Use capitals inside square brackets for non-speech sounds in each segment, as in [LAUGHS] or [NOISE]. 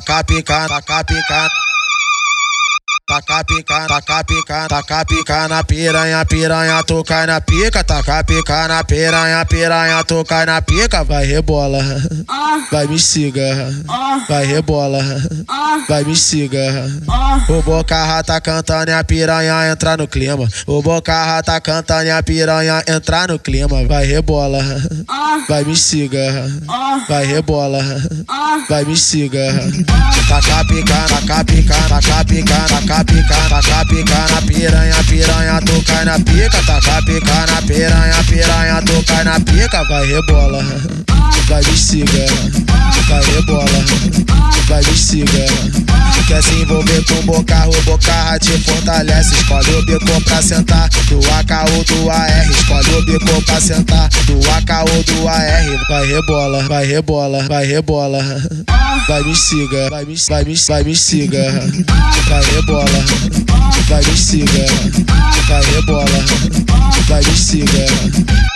taca pica, taca pica. Taca pica, taca pica, taca pica na piranha, piranha, tu cai na pica, taca pica na piranha, piranha, tu cai na pica, vai rebola, vai me siga, vai rebola, vai me siga. O boca tá cantando e a piranha entra no clima. O boca tá cantando e a piranha entra no clima, vai rebola, vai me siga, vai rebola, vai me siga. Taca pica, taca pica, taca pica, taca pica, taca pica na piranha, piranha, tu cai na pica, taca pica na piranha, piranha, tu cai na pica, vai rebola, [LAUGHS] vai me siga, vai rebola, vai me siga. Quer se envolver com boca, o boca te fortalece. Escolhe o bico pra sentar, do AK ou do AR. Escolhe o bico pra sentar, do AK ou do AR. Vai rebola, vai rebola, vai rebola. Vai me siga, vai me, vai me, vai me siga. Vai rebola, vai me siga. Vai rebola, vai me siga.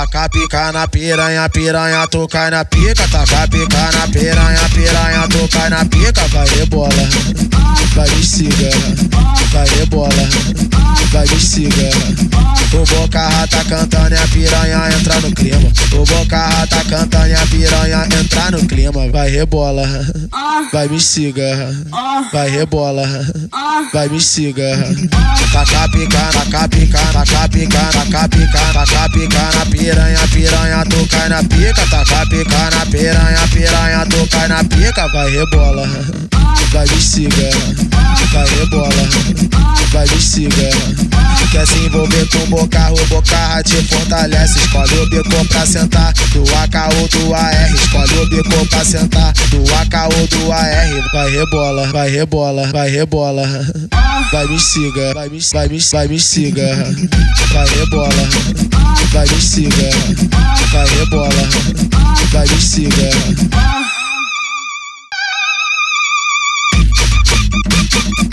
Taca pica na piranha, piranha, tu cai na pica. Taca pica na piranha, piranha, tu cai na pica. Vai rebola, vai me siga, vai rebola, vai me siga. O boca tá cantando e a piranha entra no clima. O boca tá cantando e a piranha entra no clima. Vai rebola, vai me siga, vai rebola, vai me siga. Taca pica, taca pica, taca pica, taca pica, taca pica na piranha, piranha, tu cai na pica, taca pica na piranha, piranha, tu cai na pica, vai rebola, [LAUGHS] vai me siga, vai rebola, vai me siga. Quer se envolver com boca, o boca te fortalece. Escolhe o bico pra sentar, do AK ou do AR. Escolhe o bico pra sentar, do AK ou do AR. Vai rebola, vai rebola, vai rebola. Vai me siga, vai me, vai me, vai me siga. Vai rebola, vai me siga. Vai rebola, vai me siga. Thank you.